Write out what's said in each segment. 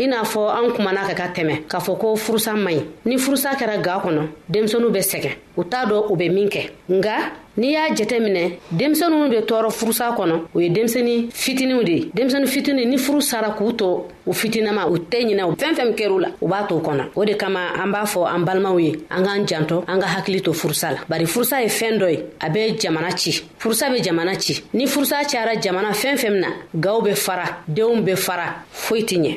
i n'a fɔ an kumana ka ka tɛmɛ k'a fɔ ko furusa man ɲi ni furusa kɛra ga kɔnɔ denmisɛnu bɛ sɛgɛn u t'a dɔ u bɛ min kɛ nga n'i y'a jɛtɛ minɛ denmisɛnu bɛ tɔɔrɔ furusa kɔnɔ u ye denmisɛni fitiniw de ye denmisɛni fitini ni furu sara k'u to u fitinama u tɛ ɲinɛ u fɛn fɛn kɛr'u la u b'a to kɔnɔ o de kama an b'a fɔ an balimaw ye an k'an jantɔ an ka hakili to furusa la bari furusa ye fɛn dɔ ye a bɛ jamana ci furusa bɛ jamana ci ni furusa cayara jamana fɛn fɛn na gaw bɛ fara denw bɛ fara foyi tɛ ɲɛ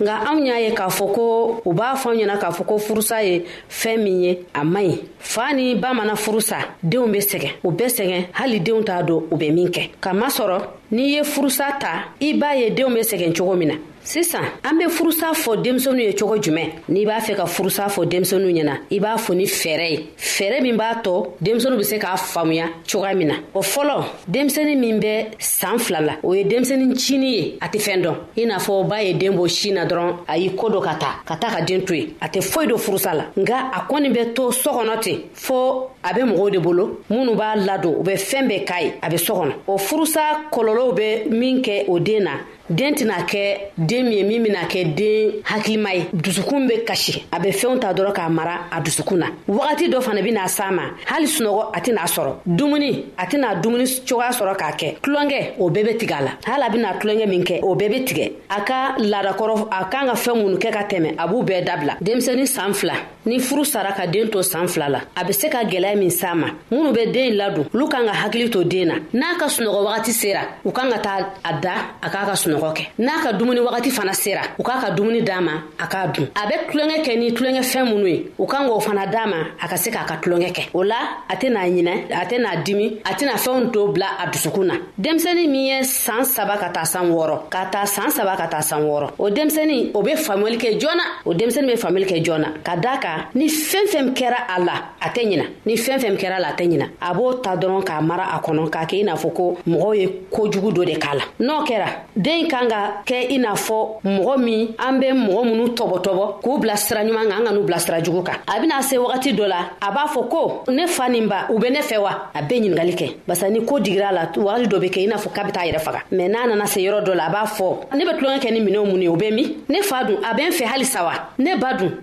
nka anw y'a ye k'a fɔ ko u b'a fɔ an ɲɛna k'a fɔ ko furusa ye fɛn min ye a man ɲi fa ni ba mana furusa denw bɛ sɛgɛn u bɛ sɛgɛn hali denw t'a dɔn u bɛ min kɛ k'a masɔrɔ n'i ye furusa ta i b'a ye denw bɛ sɛgɛn cogo min na sisan an be furusa fɔ denmisɛnu ye cogo jumɛn n'i b'a fɛ ka furusa fɔ denmisɛnu ɲɛna i b'a fɔ ni fɛɛrɛ ye fɛɛrɛ min b'a tɔ denmisɛnu be se k'a faamuya cogoya min na o fɔlɔ denmisɛni min bɛ saan fila la o ye denmisɛni cini ye a tɛ fɛn dɔn i n'a fɔ b'a ye den b'o si na dɔrɔn a y'i ko dɔ ka taa ka taa ka den to ye a tɛ foyi do furusa la nka a kɔni bɛ to sɔ kɔnɔ ten fɔɔ a bɛ mɔgɔw de bolo minnu b'a ladon u bɛ fɛɛn bɛɛ k'a ye a bɛ sɔ kɔnɔ o furusa kɔlɔlɔw bɛ min kɛ o den na den tɛna kɛ den min ye min bɛna kɛ den hakilima ye dusukun bɛ kasi a bɛ fɛnw ta dɔrɔn k'a mara a dusukun na wagati dɔ fana bɛna s'a ma hali sunɔgɔ a tɛna sɔrɔ dumuni a tɛna dumuni cogoya sɔrɔ k'a kɛ tulonkɛ o bɛɛ bɛ tigɛ a la hali a bɛna tulonkɛ min kɛ o bɛɛ bɛ tigɛ a ka laadakɔrɔ a kan ka fɛn minnu kɛ ka tɛmɛ a b'u bɛɛ dabila denmisɛnnin san fila ni furu sara ka den to san fila la a be se ka gwɛlɛya min s'a ma minnu be den ladon olu kan ka hakili to den na n'a ka sunɔgɔ wagati sera u kan ka taa a da a k'a ka sunɔgɔ kɛ n'a ka dumuni wagati fana sera u k'a ka dumuni d'a ma a k'a dun a be tulonkɛ kɛ ni tulonkɛ fɛn minnu ye u kan k'o fana d'a ma a ka se k'a ka tulonkɛ kɛ o la a tɛna ɲinɛ a tɛna dimi a tɛna fɛnw to bila a dusukun na denmisɛni min ye saan saba ka taa san wɔɔrɔ ka taa saan saba ka taa san wɔɔrɔ o denmisɛni o be faamuyali kɛ joona o denmisɛni be faamuyali kɛ joona ka daa ka ni fɛn fɛn kɛra a la a tɛ ɲina ni fɛn fɛn kɛra a la a tɛ ɲina a b'o ta dɔrɔn k'a mara a kɔnɔ k'a kɛ i n'a fɔ ko mɔgɔw ye kojugu do de k'a la n'o kɛra den kan ka kɛ i n'a fɔ mɔgɔ min an bɛ mɔgɔ minnu tɔbɔtɔbɔ k'u bila sira ɲuman kan an ka n'u bila sira jugu kan a bɛna se wagati dɔ la a b'a fɔ ko ne fa nin ba u bɛ ne fɛ wa a bɛ ɲininkali kɛ barisa ni ko digira a la wagati dɔ bɛ kɛ i n'a fɔ k'a bɛ taa yɛrɛ faga mɛ n'a nana se yɔrɔ dɔ la a b'a fɔ ne bɛ tulonkɛ kɛ ni minɛnw mun ye o bɛ min ne fa dun a bɛ n fɛ halisa wa ne ba dun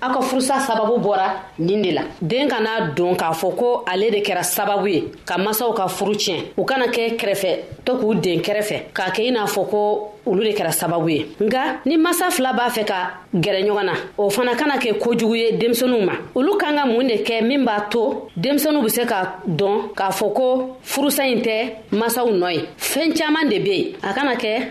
aw ka furusa sababu bɔra nin de la den kana don k'a fɔ ko ale de kɛra sababu ye ka masaw ka furu tiɲɛ u kana kɛ kɛrɛfɛ to k'u den kɛrɛfɛ k'a kɛ i n'a fɔ ko olu de kɛra sababu ye nka ni masa fila b'a fɛ ka gɛrɛ ɲɔgɔn na o fana kana kɛ kojugu ye denmisɛnninw ma olu kan ka mun de kɛ min b'a to denmisɛnninw bɛ se ka dɔn k'a fɔ ko furusa in tɛ masaw nɔ ye fɛn caman de bɛ yen a kana kɛ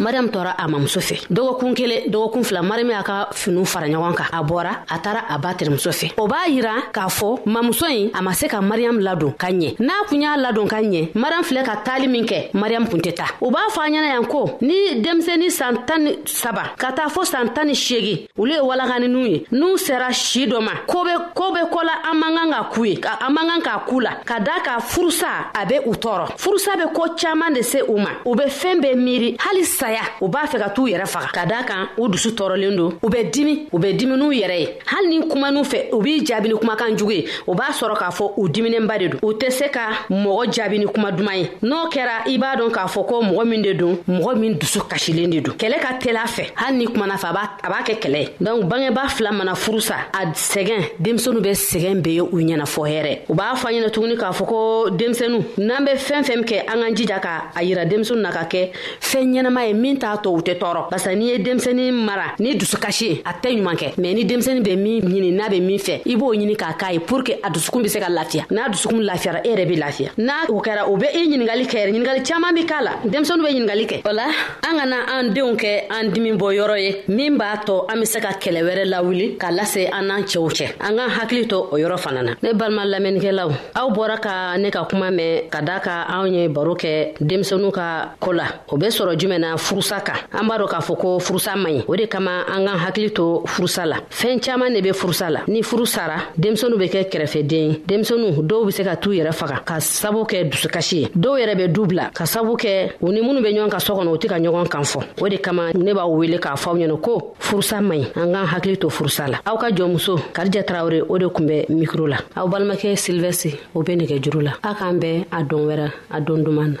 mariam tɔɔra a mamuso fɛ dɔgɔkun kelen dɔgɔkun fila mariam y'a ka finiw fara ɲɔgɔn kan a bɔra a taara a ba terimuso fɛ o b'a yira k'a fɔ mamuso ɲi a ma se ka mariam ladon ka ɲɛ n'a kun y'a ladon ka ɲɛ mariam filɛ ka taali min kɛ mariam kun tɛ ta o b'a fɔ a ɲɛna yan ko ni denmisɛnnin san tan ni saba ka taa fɔ san tan ni seegin olu ye walakaninw ye n'u sera si dɔ ma ko be ko be ko la an man kan ka k'u ye an man kan k'a k'u la ka daa ka furusa a be u tɔɔrɔ furusa be ko caaman de se u ma u be fɛɛn bɛɛ miiri hali saya u b'a fɛ ka t'u yɛrɛ faga ka daa kan u dusu tɔɔrɔlen don u bɛ dimi u bɛ dimi n'u yɛrɛ ye hali ni kuman'u fɛ u b'i jaabini kumakan jugu ye o b'a sɔrɔ k'a fɔ u diminenba de don u tɛ se ka mɔgɔ jaabi ni kuma duman ye n'o kɛra i b'a dɔn k'a fɔ ko mɔgɔ min de don mɔgɔ min dusu kasilen de don kɛlɛ ka teli a fɛ hali ni kumana fɛ a b'a kɛ kɛlɛ ye donc bangeba fila mana furu sa a sɛgɛn denmisɛnu bɛ sɛgɛn be ye u ɲɛna fɔ hɛrɛ u b'a fɔ ɲɛna tuguni k'a fɔ ko denmisɛnu n'an be fɛn fɛn kɛ an k'an jija ka a yira denmisɛnu na ka kɛ fɛn ɲɛnama ye min t'a to u tɛ tɔɔrɔ barisa n'i ye denmisɛnnin mara ni dusukasi ye a tɛ ɲuman kɛ mɛ ni denmisɛnnin bɛ min ɲini n'a bɛ min fɛ i b'o ɲini k'a k'a ye pour que a dusukun bɛ se ka lafiya n'a dusukun lafiyara e yɛrɛ bɛ lafiya n'a o kɛra o bɛ i ɲiningali kɛ yɛrɛ ɲiningali caman bɛ k'a la denmisɛnninw bɛ ɲiningali kɛ o la an kana an denw kɛ an dimi bɔ yɔrɔ ye min b'a tɔ an bɛ se ka kɛlɛ wɛrɛ lawuli ka lase an n'an cɛw cɛ an k'an hakili to o yɔrɔ fana na ne balima lamɛnnikɛlaw aw bɔra ka ne ka kuma mɛn ka da ka anw ye baro kɛ denmisɛnu ka ko la o be sɔrɔ jumɛn na furusa kan an b'a dɔ k'a fɔ ko furusa man ɲi o de kama an k'an hakili to furusa la fɛɛn caaman ne be furusa la ni furu sara denmisɛnu be kɛ kɛrɛfɛden denmisɛnu dɔw be se ka t'u yɛrɛ faga ka sabu kɛ dusukasi ye dɔw yɛrɛ be du bila ka sabu kɛ u ni minnu be ɲɔgɔn ka sɔ kɔnɔ u tɛ ka ɲɔgɔn kan fɔ o de kama ne b'a wele k'a fɔ aw ɲɛna ko furusa man ɲi an k'an hakili to furusa la aw ka jɔnmuso karija tarawure o de kun bɛ mikro la aw balimakɛ silvɛsi o bɛ nɛgɛ juru la a k'an bɛɛ a don wɛrɛ a don duman na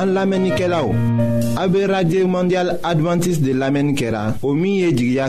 an lamɛnnikɛlaw aw bɛ radio mondial adventiste de lamɛnni kɛra o min ye jigiya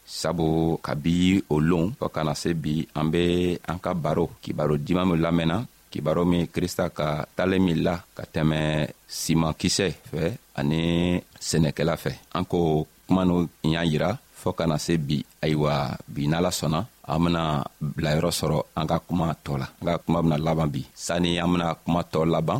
sabu ka bi o lon fɔɔ kana se bi an be an ka baro kibaro diman min lamɛnna kibaro min krista ka tale min la ka tɛmɛ siman kisɛ fɛ ani sɛnɛkɛla fɛ an ko kuma n'o y'a yira fɔɔ kana se bi ayiwa bi n'ala sɔnna an bena bilayɔrɔ sɔrɔ an ka kuma tɔɔ la an ka kuma bena laban bi sanni an bena kuma tɔɔ laban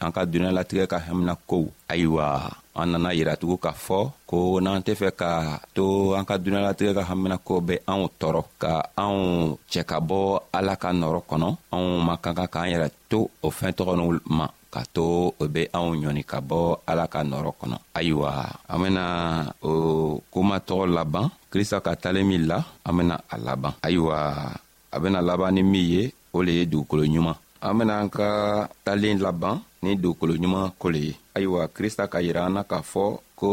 an ka duniyalatigɛ ka hamina kow ayiwa an nana yiratugu k'a fɔ ko n'an tɛ fɛ ka to an ka duniyalatigɛ ka hamina ko bɛ anw tɔɔrɔ ka anw cɛ ka bɔ ala ka nɔrɔ kɔnɔ anw man kan ka k'an yɛrɛ to o fɛn tɔgɔniw ma ka to o be anw ɲɔni ka bɔ ala ka nɔrɔ kɔnɔ ayiwa an bena o koma tɔgɔ laban krista ka talen min la an bena a laban ayiwa a bena laban ni min ye o le ye dugukolo ɲuman an bena an ka talen laban ni dugukolo ɲuman ko le ye ayiwa krista ka yira an na k'a fɔ ko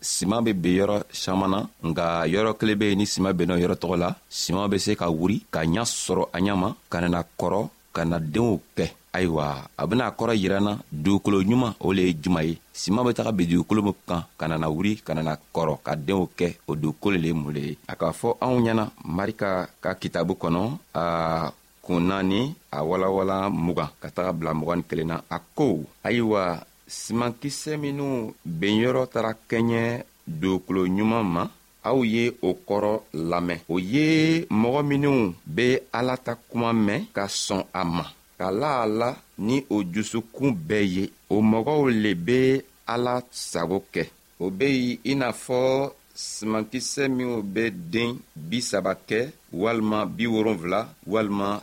siman be ben yɔrɔ saman na nka yɔrɔ kelen be yen ni siman benna yɔrɔ tɔgɔ la siman be se ka wuri ka ɲa sɔrɔ a ɲa ma ka nana kɔrɔ ka na denw kɛ ayiwa a bena kɔrɔ yiranna dugukolo ɲuman o le ye juma ye sima be taga bi dugukolo min kan ka nana wuri ka nana kɔrɔ ka denw kɛ o dugukolo le ye mun le ye a k'a fɔ anw ɲɛna marika ka kitabu kɔnɔ a kun naani a walawala mugan ka taga bila mugan ni kelen na a ko ayiwa simankisɛ minw benyɔrɔ tara kɛɲɛ dugukolo ɲuman ma aw ye o kɔrɔ lamɛn o ye mɔgɔ minw be ala ta kuma mɛn ka sɔn a ma ka la a la ni o jusukun bɛɛ ye o mɔgɔw le be ala sago kɛ o be yen i n'a fɔ simankisɛ minw be den bi saba kɛ walima bi wolonfila walima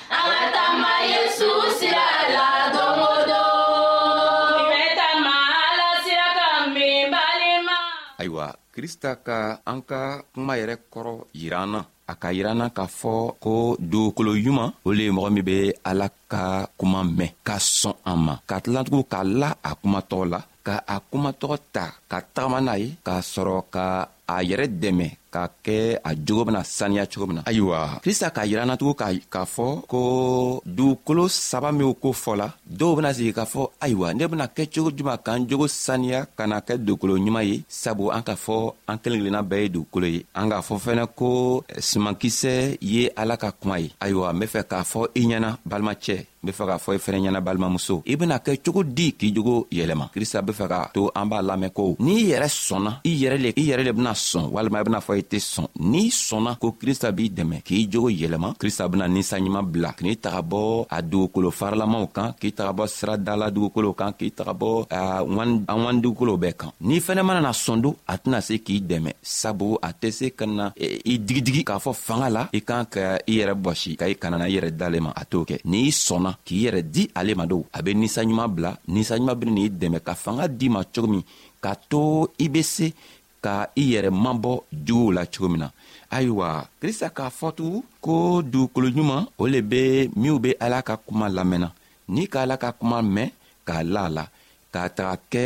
krista ka an ka kuma yɛrɛ kɔrɔ yiran na a ka yiran na k'a fɔ ko dugukolo ɲuman o le ye mɔgɔ min be ala ka kuma mɛn ka sɔn an ma ka tilatugu k'a la a kuma tɔgɔ la ka a kuma tɔgɔ ta ka tagama n'a ye k'a sɔrɔ ka a yɛrɛ dɛmɛ ka kɛ a jogo bena saniya cogo min na ayiwa krista k'a yiranatugun k'a fɔ ko dugukolo saba minw ko fɔla dɔw bena sigi k'a fɔ ayiwa ne bena kɛ cogo juman k'an jogo saniya ka na kɛ dugukolo ɲuman ye sabu an k'a fɔ an kelen kelenna bɛɛ ye dugukolo ye an k'a fɔ fɛnɛ ko eh, sumankisɛ ye ala ka kuma ye ayiwa n be fɛ k'a fɔ i ɲɛna balimacɛ n be fɛ k'a fɔ i fɛnɛ ɲɛna balimamuso i bena kɛ cogo di k'i jogo yɛlɛma krista be fɛ k'a to an b'a lamɛn ko n'i yɛrɛ sɔnna i yɛrɛ le i yɛrɛ le bena sɔn walima i bena fɔ i tɛ sɔn n'i sɔnna ko krista b'i dɛmɛ k'i jogo yɛlɛma krista bena ninsanɲuman bila k'i taga bɔ a dugukolo farilamaw kan k'i taga bɔ sira dala dugukolow kan k'i taga bɔ an wan dugukolow bɛɛ kan n'i fɛnɛ mana na sɔn don a tɛna se k'i dɛmɛ sabu a tɛ se ka na e, i digidigi k'a fɔ fanga la i kan ka i yɛrɛ bɔsi ka i kanana i yɛrɛ dalen ma a t'o kɛ n'i sɔnna k'i yɛrɛ di ale ma don a be ninsanɲuman bila ninsanɲuman bena n'i dɛmɛ ka fanga di ma cogo min k'a to i be se ka i yɛrɛ mabɔ juguw la cogo min na ayiwa krista k'a fɔtugun ko dugukolo ɲuman o le be minw be ala ka kuma lamɛnna n'i ka ala ka kuma mɛn k'a la a la k'a taga kɛ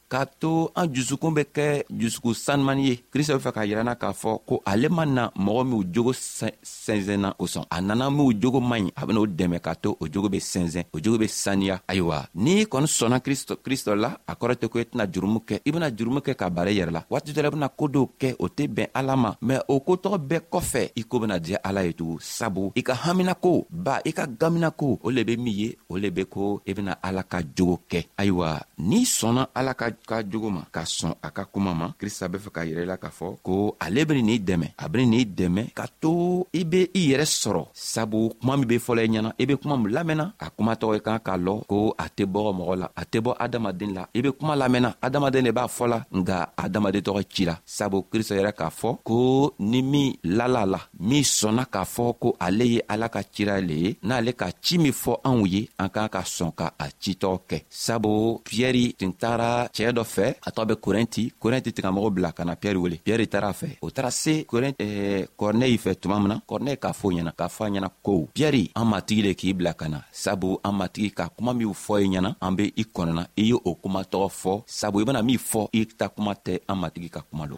k'a to an jusukun bɛ kɛ jusuku sanumani ye krista bɛ fɛ k'a yirana k'a fɔ ko ale ma na mɔgɔ minw jogo sɛnsɛnna o sɔn a nana minw jogo man ɲi a ben'o dɛmɛ k'a to o jogo be sɛnsɛn o jogo be saniya ayiwa n'i kɔni sɔnna kristɔ la a kɔrɔ tɛ ko i tɛna jurumu kɛ i bena jurumu kɛ ka baara yɛrɛ la waati dɔ la i bena koo dɔw kɛ o tɛ bɛn ala ma mɛ o kotɔgɔ bɛɛ kɔfɛ i ko bena diya ala ye tugun sabu i ka haminako ba i ka gaminako o le be min ye o le be ko i bena ala ka jogo kɛ ayiwa n'i sɔnna ala ka ka jogo ma ka sɔn a ka kuma ma krista be fɛ ka yɛrɛ la k'a fɔ ko ale beni n'i dɛmɛ a beni n'i dɛmɛ ka to i be i yɛrɛ sɔrɔ sabu kuma min be fɔlɔ i ɲɛna i be kuma min lamɛnna a kuma tɔgɔ i kan k'a lɔ ko a tɛ bɔgɔ mɔgɔ la a tɛ bɔ adamaden la i be kuma lamɛnna adamaden le b'a fɔ la nga adamaden tɔgɔ ci la sabu krista yɛrɛ k'a fɔ ko ni min lala la min sɔnna k'a fɔ ko ale ye ala ka cira le ye n'ale ka ci min fɔ anw ye an k'an ka sɔn ka a citɔgɔ kɛ sabu piyɛri tun taara cɛɛ dɔ fɛ a tɔ bɛ korɛnti korɛnti tigamɔgɔ bila ka na piyɛri wele piyɛri taara fɛ o taara se eh, kɔrɔnɛyi fɛ tuma min na kɔrɔnɛyi k'a fɔ ɲɛna k'a fɔ a ɲɛna ko piyɛri an matigi le k'i bila ka na sabu an matigi ka kuma minw fɔ i ɲɛna an be i kɔnɔna i ye o kuma tɔgɔ fɔ sabu i bena min fɔ i ta kuma tɛ an matigi ka kuma don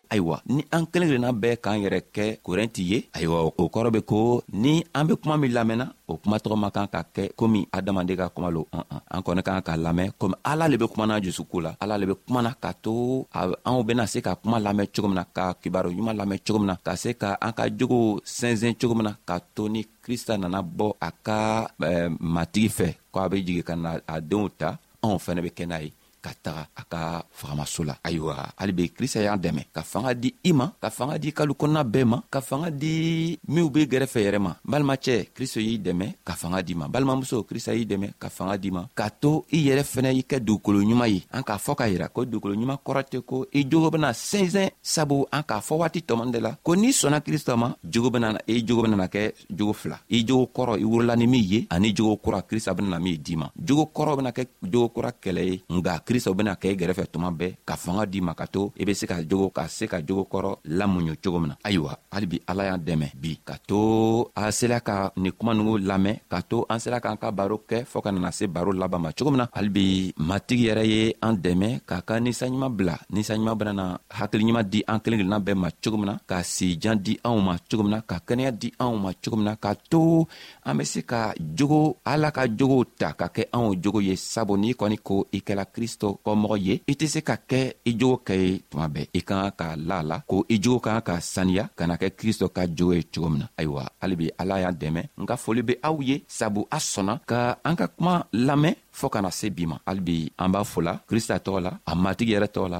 ayiwa ni an kelen kelenna bɛɛ k'an yɛrɛ kɛ korɛnti ye ayiwa o kɔrɔ be ko ni an be kuma min lamɛnna o kuma tɔgɔ man kan ka kɛ komi adamaden ka kuma lo an an an kɔni kan ka lamɛn komi ala le be kumana jusuko la ala le be kumana ka to anw bena se ka kuma lamɛn cogo min na ka kibaro ɲuman lamɛn cogo min na ka se ka an ka jogo sɛnsɛn cogo min na ka to ni krista nana bɔ a ka eh, matigi fɛ ko a be jigi ka na a denw ta anw fɛnɛ be kɛ n'a ye ka taga a ka fagamaso la ayiwa hali be krista y'an dɛmɛ ka fanga di i ma ka fanga di kalu kɔnɔna bɛɛ ma ka fanga di minw be gɛrɛfɛ yɛrɛ ma balimacɛ kristo y'i dɛmɛ ka fanga di ma balimamuso krista y'i dɛmɛ ka fanga di ma k'a to i yɛrɛ fɛnɛ i kɛ dugukolo ɲuman ye an k'a fɔɔ k'a yira ko dugukolo ɲuman kɔrɔ tɛ ko i jogo bena sɛnsɛn sabu an k'a fɔ waati tɔmɔni de la ko n'i sɔnna krista ma jogo bena i jogo benana kɛ jogo fila i jogo kɔrɔ i wurila ni min ye ani jogo kura krista bena min d'i ma jogo kɔrɔ bena kɛ jogo kura kɛlɛ ye nga krista bena kɛ i gɛrɛfɛ tuma bɛɛ ka fanga d'i ma ka to i be se ka jogo ka se ka jogo kɔrɔ lamuɲu cogo min na ayiwa halibi ala y'an dɛmɛ bi ka to a sela ka nin kuma nugu lamɛn ka to an sela k'an ka baro kɛ fɔɔ ka nana se baro laban ma cogo min na halibi matigi yɛrɛ ye an dɛmɛ k'a ka ninsanɲuman bila ninsanɲuman benana hakiliɲuman di an kelen kelenna bɛɛ ma cogo min na ka sijan di anw ma cogo min na ka kɛnɛya di anw ma cogo min na ka to an be se ka jogo ala ka jogow ta ka kɛ anw jogo ye sabu n'i kɔni ko i kɛla kristo kɔmɔgɔ ye i tɛ se ka kɛ i jogo kɛ ye tuma bɛɛ i kan ka la la ko i jogo kan ka saniya ka na kɛ kristo ka jogo ye cogo min na ayiwa halibi ala y'an dɛmɛ n ka foli be aw ye sabu a sɔnna ka an ka kuma lamɛn fɔɔ kana se bi ma halibi an b'a fola krista tɔgɔ la a matigi yɛrɛ tɔgɔ la